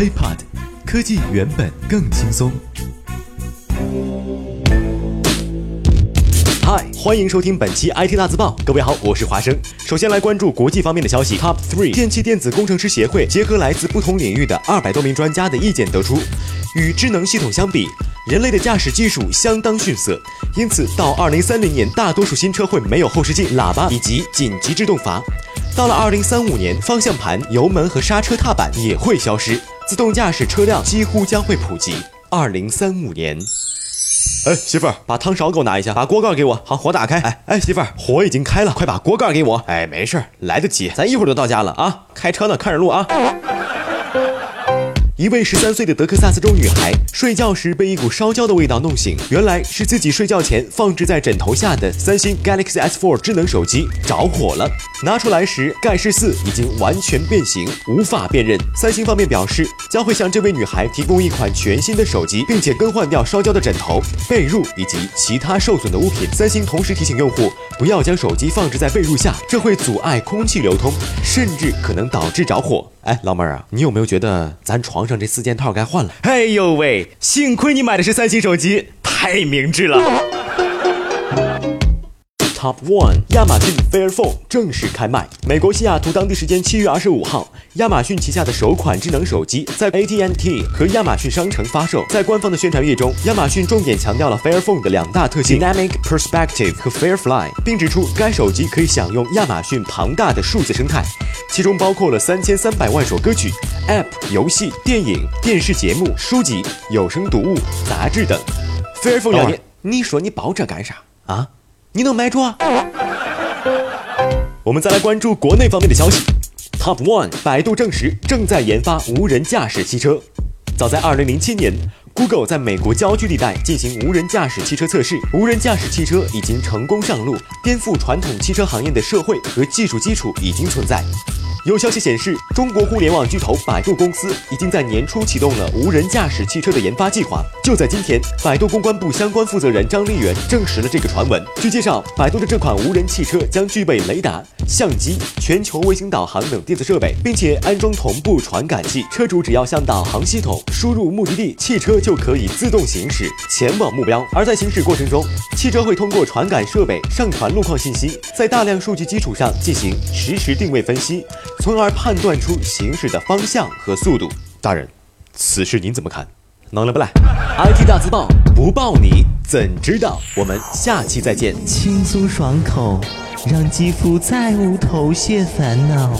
iPod，科技原本更轻松。嗨，欢迎收听本期 IT 大字报。各位好，我是华生。首先来关注国际方面的消息。Top Three，电气电子工程师协会结合来自不同领域的二百多名专家的意见得出，与智能系统相比，人类的驾驶技术相当逊色，因此到二零三零年，大多数新车会没有后视镜、喇叭以及紧急制动阀。到了二零三五年，方向盘、油门和刹车踏板也会消失，自动驾驶车辆几乎将会普及。二零三五年。哎，媳妇儿，把汤勺给我拿一下，把锅盖给我。好，火打开。哎哎，媳妇儿，火已经开了，快把锅盖给我。哎，没事儿，来得及，咱一会儿就到家了啊。开车呢，看着路啊。一位十三岁的德克萨斯州女孩睡觉时被一股烧焦的味道弄醒，原来是自己睡觉前放置在枕头下的三星 Galaxy S4 智能手机着火了。拿出来时，盖世四已经完全变形，无法辨认。三星方面表示，将会向这位女孩提供一款全新的手机，并且更换掉烧焦的枕头、被褥以及其他受损的物品。三星同时提醒用户，不要将手机放置在被褥下，这会阻碍空气流通，甚至可能导致着火。哎，老妹儿啊，你有没有觉得咱床上这四件套该换了？哎呦喂，幸亏你买的是三星手机，太明智了。Top One，亚马逊 Fair Phone 正式开卖。美国西雅图当地时间七月二十五号，亚马逊旗下的首款智能手机在 AT&T 和亚马逊商城发售。在官方的宣传页中，亚马逊重点强调了 Fair Phone 的两大特性：Dynamic Perspective 和 Fair Fly，并指出该手机可以享用亚马逊庞大的数字生态，其中包括了三千三百万首歌曲、App、游戏、电影、电视节目、书籍、有声读物、杂志等。Fair Phone 两年，你说你包这干啥啊？你能买住啊？我们再来关注国内方面的消息。Top One，百度证实正在研发无人驾驶汽车。早在2007年，Google 在美国郊区地带进行无人驾驶汽车测试，无人驾驶汽车已经成功上路，颠覆传统汽车行业的社会和技术基础已经存在。有消息显示，中国互联网巨头百度公司已经在年初启动了无人驾驶汽车的研发计划。就在今天，百度公关部相关负责人张立元证实了这个传闻。据介绍，百度的这款无人汽车将具备雷达、相机、全球卫星导航等电子设备，并且安装同步传感器。车主只要向导航系统输入目的地，汽车就可以自动行驶前往目标。而在行驶过程中，汽车会通过传感设备上传路况信息，在大量数据基础上进行实时定位分析。从而判断出行驶的方向和速度。大人，此事您怎么看？能了不来？IT 大字报不报你怎知道？我们下期再见。轻松爽口，让肌肤再无头屑烦恼。